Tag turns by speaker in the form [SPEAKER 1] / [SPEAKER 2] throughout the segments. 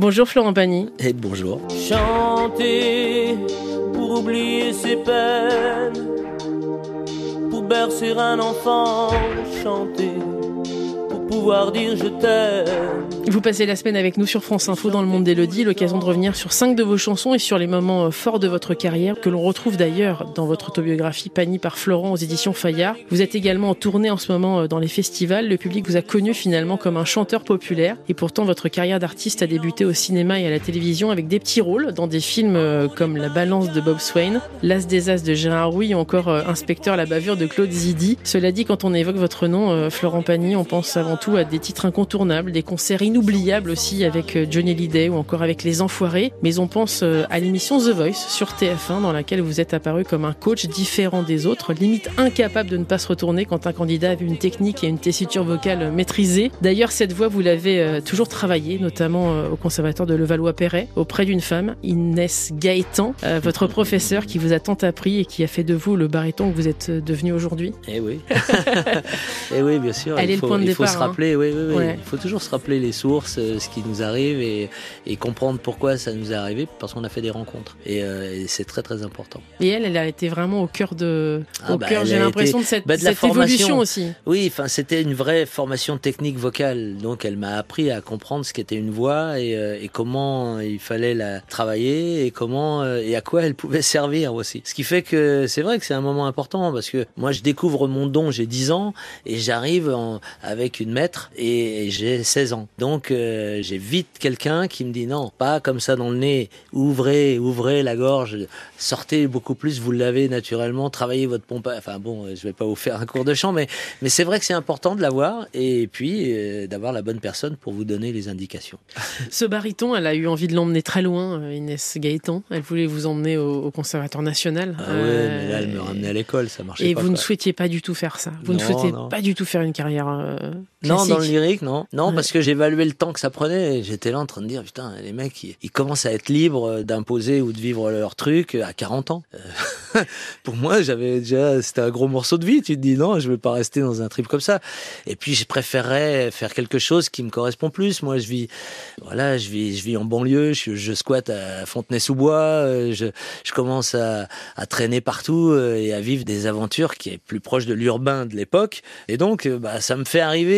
[SPEAKER 1] Bonjour Florent Pagny.
[SPEAKER 2] Et bonjour.
[SPEAKER 3] Chanter pour oublier ses peines, pour bercer un enfant, chanter pour pouvoir dire je t'aime.
[SPEAKER 1] Vous passez la semaine avec nous sur France Info dans le monde d'Elodie, l'occasion de revenir sur cinq de vos chansons et sur les moments euh, forts de votre carrière que l'on retrouve d'ailleurs dans votre autobiographie Pagny par Florent aux éditions Fayard. Vous êtes également en tournée en ce moment euh, dans les festivals. Le public vous a connu finalement comme un chanteur populaire et pourtant votre carrière d'artiste a débuté au cinéma et à la télévision avec des petits rôles dans des films euh, comme La Balance de Bob Swain, L'As des As de Gérard Rouy ou encore Inspecteur la bavure de Claude Zidi. Cela dit, quand on évoque votre nom, Florent Pagny, on pense avant tout à des titres incontournables, des concerts inoubliables inoubliable aussi avec euh, Johnny Hallyday ou encore avec Les Enfoirés. Mais on pense euh, à l'émission The Voice sur TF1 dans laquelle vous êtes apparu comme un coach différent des autres, limite incapable de ne pas se retourner quand un candidat a une technique et une tessiture vocale maîtrisée. D'ailleurs, cette voix, vous l'avez euh, toujours travaillée, notamment au conservatoire de Levallois-Perret, auprès d'une femme, Inès Gaëtan, votre professeur qui vous a tant appris et qui a fait de vous le baryton que vous êtes devenu aujourd'hui.
[SPEAKER 2] Eh oui. eh oui, bien sûr.
[SPEAKER 1] Elle
[SPEAKER 2] il
[SPEAKER 1] est
[SPEAKER 2] faut,
[SPEAKER 1] le point de
[SPEAKER 2] il faut
[SPEAKER 1] départ,
[SPEAKER 2] se
[SPEAKER 1] hein.
[SPEAKER 2] rappeler, oui, oui, oui.
[SPEAKER 1] Ouais.
[SPEAKER 2] Il faut toujours se rappeler les sources, ce qui nous arrive et, et comprendre pourquoi ça nous est arrivé parce qu'on a fait des rencontres. Et, euh, et c'est très très important.
[SPEAKER 1] Et elle, elle a été vraiment au cœur de,
[SPEAKER 2] Ah
[SPEAKER 1] au
[SPEAKER 2] bah,
[SPEAKER 1] j'ai l'impression de cette,
[SPEAKER 2] bah, de
[SPEAKER 1] cette évolution aussi.
[SPEAKER 2] Oui, enfin c'était une vraie formation technique vocale. Donc elle m'a appris à comprendre ce qu'était une voix et, euh, et comment il fallait la travailler et comment euh, et à quoi elle pouvait servir aussi. Ce qui fait que c'est vrai que c'est un moment important parce que moi je découvre mon don, j'ai 10 ans et j'arrive avec une maître et j'ai 16 ans. Donc euh, j'ai vite quelqu'un qui me dit non, pas comme ça dans le nez, ouvrez, ouvrez la gorge, sortez beaucoup plus, vous l'avez naturellement, travaillez votre pompe. Enfin bon, je vais pas vous faire un cours de chant, mais mais c'est vrai que c'est important de l'avoir et puis euh, d'avoir la bonne personne pour vous donner les indications.
[SPEAKER 1] Ce baryton, elle a eu envie de l'emmener très loin, euh, Inès Gaëtan. Elle voulait vous emmener au, au Conservatoire national.
[SPEAKER 2] Ah ouais,
[SPEAKER 1] Euh,
[SPEAKER 2] mais là elle me ramenait à l'école, ça marchait
[SPEAKER 1] Et
[SPEAKER 2] pas.
[SPEAKER 1] vous ne souhaitiez pas du tout faire ça. Vous ne souhaitiez
[SPEAKER 2] non.
[SPEAKER 1] pas du tout faire une carrière euh,
[SPEAKER 2] Non, dans le lyrique, non. Non,
[SPEAKER 1] Ouais.
[SPEAKER 2] parce que le temps que ça prenait. J'étais là en train de dire, putain, les mecs, ils, commencent à être libres d'imposer ou de vivre leur truc à 40 ans. Euh, Pour moi, j'avais déjà, c'était un gros morceau de vie. Tu te dis, non, je vais pas rester dans un trip comme ça. Et puis, je préférerais faire quelque chose qui me correspond plus. Moi, je vis, voilà, je vis, je vis en banlieue, je, squatte à Fontenay-sous-Bois, euh, je, commence à, traîner partout euh, et à vivre des aventures qui est plus proche de l'urbain de l'époque. Et donc, euh, bah, ça me fait arriver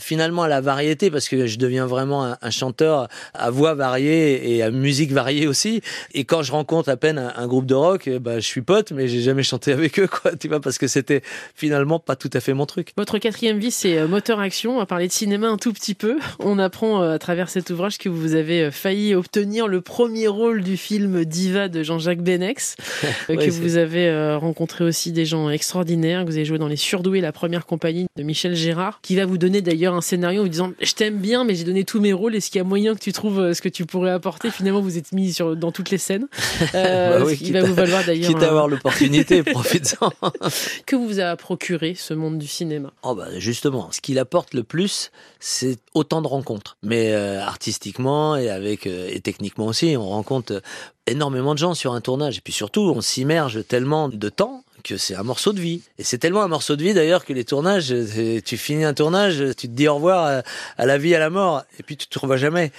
[SPEAKER 2] finalement à la variété parce que je deviens vraiment un, chanteur à voix variée et à musique variée aussi. Et quand je rencontre à peine un, groupe de rock, euh, bah, je suis pote, mais j'ai jamais chanté avec eux, quoi, tu vois, parce que c'était finalement pas tout à fait mon truc.
[SPEAKER 1] Votre quatrième vie, c'est euh, Moteur Action. On va parler de cinéma un tout petit peu. On apprend euh, à travers cet ouvrage que vous avez euh, failli obtenir le premier rôle du film Diva de Jean-Jacques Benex,
[SPEAKER 2] Ouais,
[SPEAKER 1] que vous avez rencontré aussi des gens extraordinaires, que vous avez joué dans Les Surdoués, la première compagnie de Michel Gérard, qui va vous donner d'ailleurs un scénario en vous disant Je t'aime bien, mais j'ai donné tous mes rôles. Est-ce qu'il y a moyen que tu trouves ce que tu pourrais apporter? Finalement, vous êtes mis sur, dans toutes les scènes. Euh,
[SPEAKER 2] Bah oui,
[SPEAKER 1] ce qui
[SPEAKER 2] quitte
[SPEAKER 1] va vous valoir d'ailleurs
[SPEAKER 2] Quitte à avoir l'opportunité, profites-en.
[SPEAKER 1] que vous a procuré ce monde du cinéma?
[SPEAKER 2] Oh bah justement, ce qu'il apporte le plus, c'est autant de rencontres. Mais euh, artistiquement et avec euh, et techniquement aussi, on rencontre euh, énormément de gens sur un tournage. Et puis surtout, on s'immerge tellement de temps que c'est un morceau de vie. Et c'est tellement un morceau de vie d'ailleurs que les tournages, euh, tu finis un tournage, tu te dis au revoir à, à la vie, à la mort, et puis tu te revois jamais.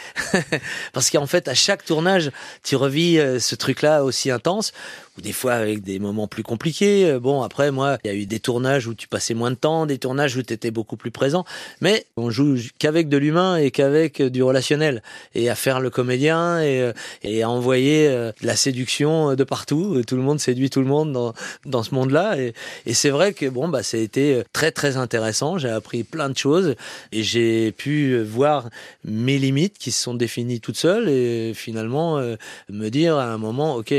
[SPEAKER 2] Parce qu'en fait, à chaque tournage, tu revis euh, ce truc-là aussi intense, ou des fois avec des moments plus compliqués. Euh, Bon, après, moi, il y a eu des tournages où tu passais moins de temps, des tournages où tu étais beaucoup plus présent, mais on joue qu'avec de l'humain et qu'avec euh, du relationnel, et à faire le comédien et, euh, à envoyer euh, de la séduction euh, de partout. Tout le monde séduit tout le monde dans, dans ce et, et c'est vrai que bon, bah, ça a été euh, très très intéressant. J'ai appris plein de choses et j'ai pu euh, voir mes limites qui se sont définies toutes seules et finalement euh, me dire à un moment, ok,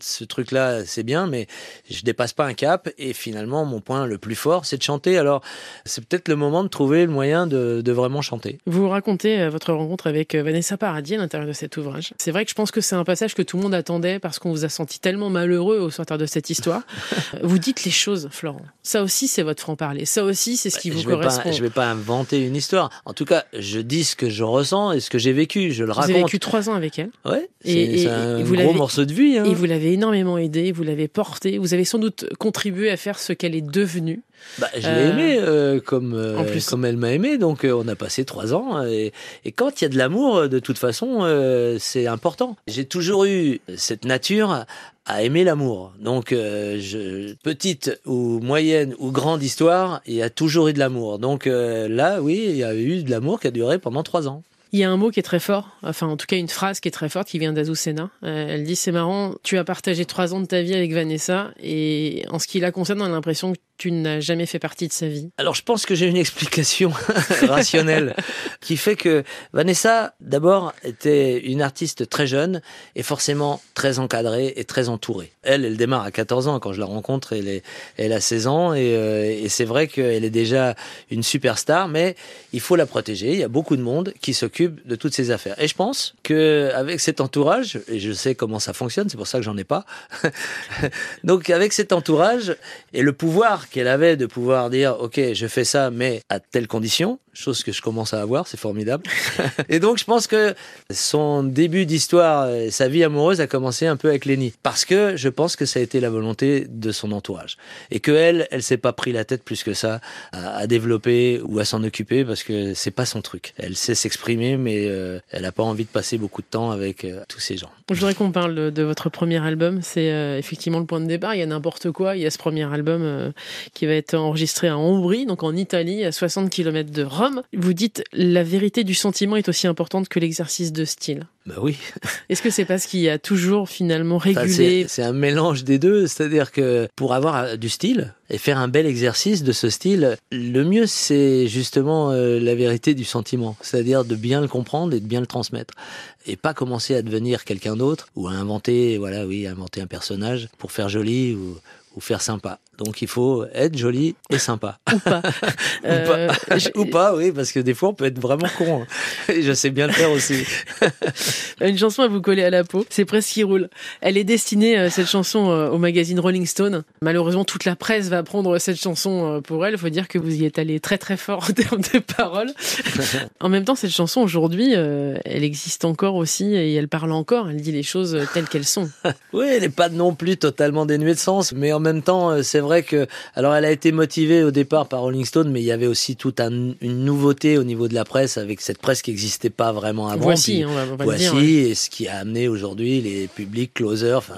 [SPEAKER 2] ce truc-là, c'est bien, mais je dépasse pas un cap. Et finalement, mon point le plus fort, c'est de chanter. Alors, c'est peut-être le moment de trouver le moyen de, de vraiment chanter.
[SPEAKER 1] Vous racontez euh, votre rencontre avec euh, Vanessa Paradis à l'intérieur de cet ouvrage. C'est vrai que je pense que c'est un passage que tout le monde attendait parce qu'on vous a senti tellement malheureux au sortir de cette histoire. Vous dites les choses, Florent. Ça aussi, c'est votre franc-parler. Ça aussi, c'est ce qui vous
[SPEAKER 2] je vais
[SPEAKER 1] correspond.
[SPEAKER 2] pas, je vais pas inventer une histoire. En tout cas, je dis ce que je ressens et ce que j'ai vécu. Je le
[SPEAKER 1] Vous avez
[SPEAKER 2] raconte.
[SPEAKER 1] vécu trois ans avec elle
[SPEAKER 2] Ouais.
[SPEAKER 1] Et-
[SPEAKER 2] C'est
[SPEAKER 1] et-
[SPEAKER 2] c'est un
[SPEAKER 1] et vous
[SPEAKER 2] gros morceau de vie. Hein.
[SPEAKER 1] et vous l'avez l'avez énormément aidée, vous l'avez portée, vous avez sans doute contribué à faire ce qu'elle est devenue.
[SPEAKER 2] Bah, je l'ai
[SPEAKER 1] Euh,
[SPEAKER 2] aimée euh, comme, euh,
[SPEAKER 1] en plus.
[SPEAKER 2] comme elle m'a aimé, donc euh, on a passé trois ans. Et, et quand il y a de l'amour, euh, de toute façon, euh, c'est important. J'ai toujours eu cette nature à aimer l'amour. Donc, euh, je, petite ou moyenne ou grande histoire, il y a toujours eu de l'amour. Donc euh, là, oui, il y a eu de l'amour qui a duré pendant trois ans.
[SPEAKER 1] Il y a un mot qui est très fort, enfin en tout cas une phrase qui est très forte qui vient d'Azucena. Euh, elle dit c'est marrant, tu as partagé trois ans de ta vie avec Vanessa et en ce qui la concerne, on a l'impression que tu n'as jamais fait partie de sa vie.
[SPEAKER 2] Alors je pense que j'ai une explication rationnelle qui fait que Vanessa, d'abord, était une artiste très jeune et forcément très encadrée et très entourée. Elle, elle démarre à 14 ans quand je la rencontre, elle, est, elle a 16 ans et, euh, et c'est vrai qu'elle est déjà une superstar, mais il faut la protéger. Il y a beaucoup de monde qui s'occupe de toutes ces affaires. Et je pense que avec cet entourage, et je sais comment ça fonctionne, c'est pour ça que j'en ai pas. Donc avec cet entourage et le pouvoir qu'elle avait de pouvoir dire ok je fais ça mais à telle condition chose que je commence à avoir c'est formidable et donc je pense que son début d'histoire sa vie amoureuse a commencé un peu avec Lenny parce que je pense que ça a été la volonté de son entourage et que elle elle s'est pas pris la tête plus que ça à, développer ou à s'en occuper parce que c'est pas son truc elle sait s'exprimer mais euh, elle a pas envie de passer beaucoup de temps avec euh, tous ces gens
[SPEAKER 1] Je voudrais qu'on parle de, votre premier album. C'est euh, effectivement le point de départ. Il y a n'importe quoi. Il y a ce premier album qui va être enregistré à Ombrie, donc en Italie, à 60 km de Rome. Vous dites la vérité du sentiment est aussi importante que l'exercice de style.
[SPEAKER 2] bah oui
[SPEAKER 1] Est-ce que c'est parce qu'il y a toujours finalement régulé
[SPEAKER 2] c'est c'est un mélange des deux, c'est-à-dire que pour avoir euh, du style et faire un bel exercice de ce style, le mieux c'est justement euh, la vérité du sentiment, c'est-à-dire de bien le comprendre et de bien le transmettre et pas commencer à devenir quelqu'un d'autre ou à inventer, voilà, oui, inventer un personnage pour faire joli ou, ou faire sympa. Donc il faut être joli et sympa.
[SPEAKER 1] ou pas
[SPEAKER 2] Ou
[SPEAKER 1] Euh,
[SPEAKER 2] pas.
[SPEAKER 1] je-
[SPEAKER 2] Ou pas, oui, parce que des fois on peut être vraiment con. hein. Et je sais bien le faire aussi.
[SPEAKER 1] Une chanson à vous coller à la peau, c'est Presse qui roule. Elle est destinée, euh, cette chanson, euh, au magazine Rolling Stone. Malheureusement, toute la presse va prendre cette chanson pour elle. Il faut dire que vous y êtes allé très très fort en termes de paroles. en même temps, cette chanson, aujourd'hui, elle existe encore aussi et elle parle encore. Elle dit les choses telles qu'elles sont.
[SPEAKER 2] Oui, elle n'est pas non plus totalement dénuée de sens, mais en même temps, c'est vrai que, alors, elle a été motivée au départ par Rolling Stone, mais il y avait aussi toute un- une nouveauté au niveau de la presse, avec cette presse qui n'existait pas vraiment avant.
[SPEAKER 1] Voici,
[SPEAKER 2] Puis
[SPEAKER 1] on va, on va
[SPEAKER 2] voici,
[SPEAKER 1] dire. ouais.
[SPEAKER 2] et ce qui a amené aujourd'hui les publics closers, enfin,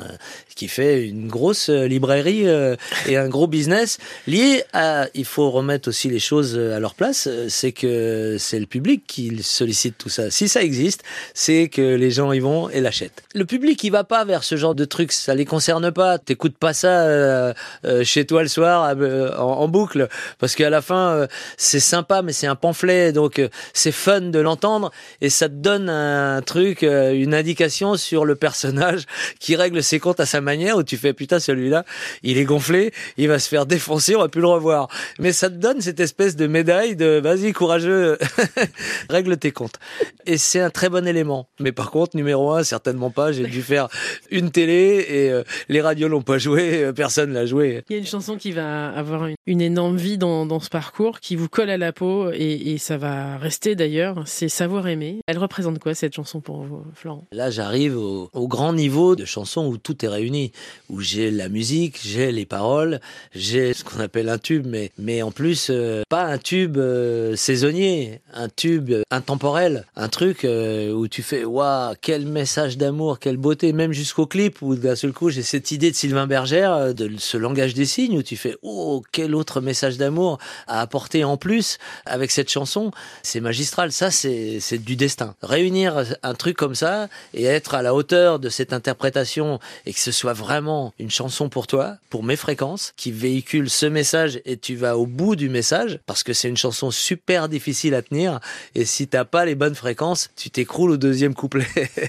[SPEAKER 2] ce qui fait une grosse euh, librairie euh, et un gros business lié à. Il faut remettre aussi les choses euh, à leur place. euh, C'est que c'est le public qui sollicite tout ça. Si ça existe, c'est que les gens y vont et l'achètent. Le public, il va pas vers ce genre de trucs. Ça les concerne pas. T'écoutes pas ça euh, euh, chez toi le soir euh, en, en boucle parce qu'à la fin, euh, c'est sympa, mais c'est un pamphlet, donc euh, c'est fun de l'entendre et ça te donne un truc, euh, une indication sur le personnage qui règle ses comptes à sa manière où tu fais putain celui-là, il est gonflé, il va se faire défoncer, on va plus le revoir. Mais ça te donne cette espèce de médaille de vas-y courageux, règle tes comptes. Et c'est un très bon élément. Mais par contre, numéro un, certainement pas. J'ai dû faire une télé et les radios l'ont pas joué, personne l'a joué.
[SPEAKER 1] Chanson qui va avoir une, une énorme vie dans, dans ce parcours, qui vous colle à la peau et, et ça va rester d'ailleurs. C'est Savoir aimer. Elle représente quoi cette chanson pour vous, Florent?
[SPEAKER 2] Là, j'arrive au, au grand niveau de chansons où tout est réuni, où j'ai la musique, j'ai les paroles, j'ai ce qu'on appelle un tube, mais, mais en plus, euh, pas un tube euh, saisonnier, un tube euh, intemporel, un truc euh, où tu fais, waouh, quel message d'amour, quelle beauté, même jusqu'au clip où d'un seul coup, j'ai cette idée de Sylvain Bergère, euh, de ce langage des où tu fais, oh, quel autre message d'amour à apporter en plus avec cette chanson, c'est magistral, ça c'est c'est du destin. Réunir un truc comme ça et être à la hauteur de cette interprétation et que ce soit vraiment une chanson pour toi, pour mes fréquences, qui véhicule ce message et tu vas au bout du message parce que c'est une chanson super difficile à tenir et si t'as pas les bonnes fréquences, tu t'écroules au deuxième couplet.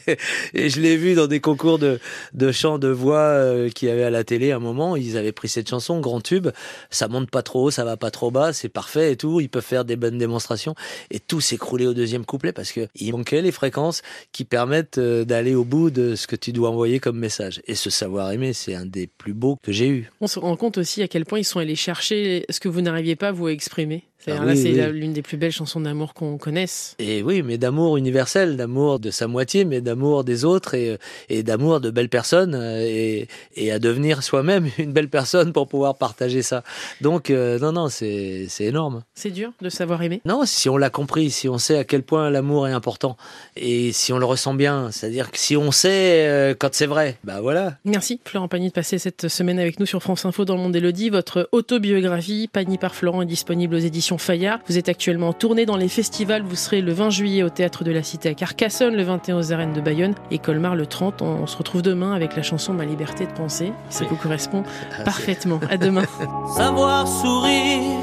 [SPEAKER 2] et je l'ai vu dans des concours de, de chant de voix euh, qu'il y avait à la télé à un moment, ils avaient pris cette chanson, grand tube, ça monte pas trop haut, ça va pas trop bas, c'est parfait et tout, ils peuvent faire des bonnes démonstrations et tout s'écrouler au deuxième couplet parce que il manquait les fréquences qui permettent euh, d'aller au bout de ce que tu dois envoyer comme message. Et ce savoir aimer, c'est un des plus beaux que j'ai eu.
[SPEAKER 1] On se rend compte aussi à quel point ils sont allés chercher ce que vous n'arriviez pas vous à exprimer. C'est
[SPEAKER 2] Ah oui, oui.
[SPEAKER 1] l'une des plus belles chansons d'amour qu'on connaisse.
[SPEAKER 2] Et oui, mais d'amour universel, d'amour de sa moitié, mais d'amour des autres et, et d'amour de belles personnes euh, et, et à devenir soi-même une belle personne pour pouvoir partager ça. Donc, euh, non, non, c'est c'est énorme.
[SPEAKER 1] C'est dur de savoir aimer.
[SPEAKER 2] Non, si on l'a compris, si on sait à quel point l'amour est important et si on le ressent bien, c'est-à-dire que si on sait euh, quand c'est vrai, bah voilà.
[SPEAKER 1] Merci Florent Pagny de passer cette semaine avec nous sur France Info dans le monde d'Elodie. Votre autobiographie, Pagny par Florent, est disponible aux éditions Fayard. Vous êtes actuellement en tournée dans les festivals. Vous serez le 20 juillet au Théâtre de la Cité à Carcassonne, le 21 aux arènes de Bayonne et Colmar le 30. On se retrouve demain avec la chanson Ma liberté de penser. Ça
[SPEAKER 2] Oui.
[SPEAKER 1] vous correspond
[SPEAKER 2] Ah,
[SPEAKER 1] parfaitement. À demain.
[SPEAKER 3] savoir sourire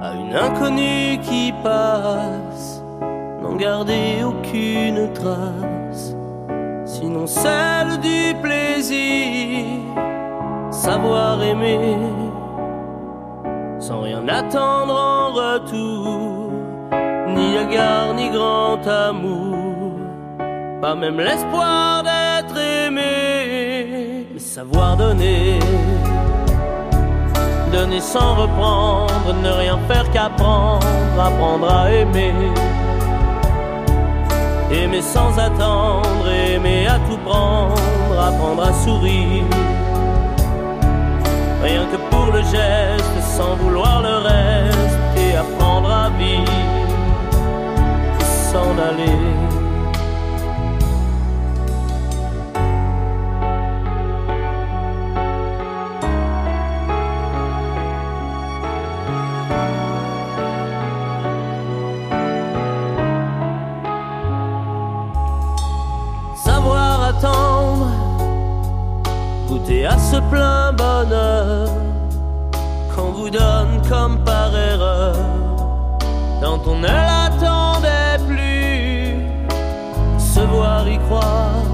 [SPEAKER 3] à une inconnue qui passe, n'en garder aucune trace, sinon celle du plaisir, savoir aimer, sans rien attendre en retour, ni égard ni grand amour, pas même l'espoir d'être aimé, mais savoir donner. Donner sans reprendre, ne rien faire qu'apprendre, apprendre à aimer. Aimer sans attendre, aimer à tout prendre, apprendre à sourire. Goûter à ce plein bonheur qu'on vous donne comme par erreur, quand on ne l'attendait plus, se voir y croire,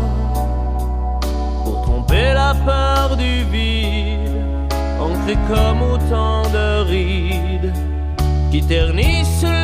[SPEAKER 3] pour tromper la peur du vide, ancré comme autant de rides qui ternissent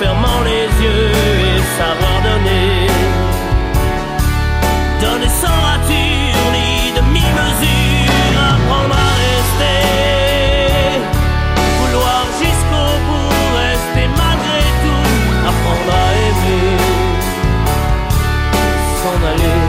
[SPEAKER 3] fermant les yeux et savoir donner. Donner sans rature ni demi-mesure, apprendre à rester. Vouloir jusqu'au bout, rester malgré tout, apprendre à aimer. S'en aller.